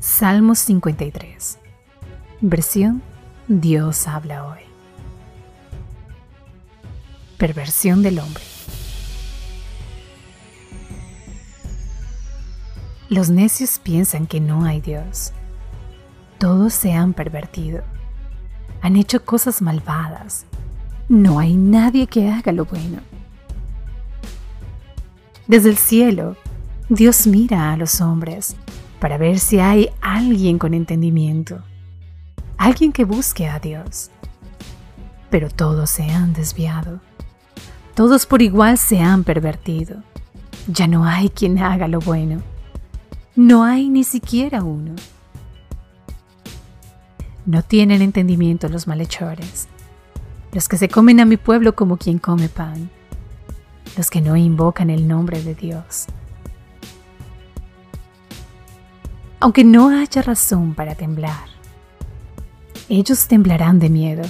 Salmos 53. Versión Dios habla hoy. Perversión del hombre. Los necios piensan que no hay Dios. Todos se han pervertido. Han hecho cosas malvadas. No hay nadie que haga lo bueno. Desde el cielo, Dios mira a los hombres para ver si hay alguien con entendimiento, alguien que busque a Dios. Pero todos se han desviado, todos por igual se han pervertido. Ya no hay quien haga lo bueno, no hay ni siquiera uno. No tienen entendimiento los malhechores, los que se comen a mi pueblo como quien come pan, los que no invocan el nombre de Dios. Aunque no haya razón para temblar. Ellos temblarán de miedo,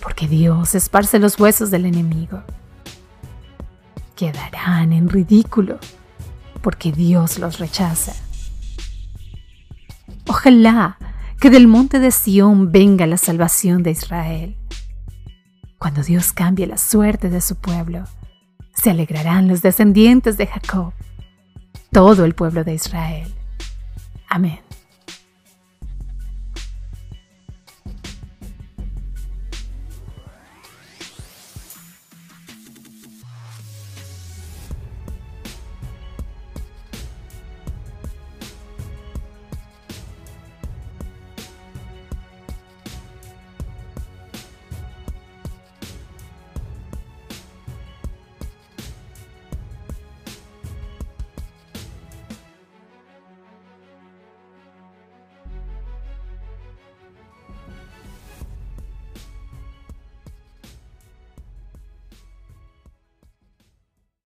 porque Dios esparce los huesos del enemigo. Quedarán en ridículo, porque Dios los rechaza. Ojalá que del monte de Sión venga la salvación de Israel. Cuando Dios cambie la suerte de su pueblo, se alegrarán los descendientes de Jacob, todo el pueblo de Israel. Amén.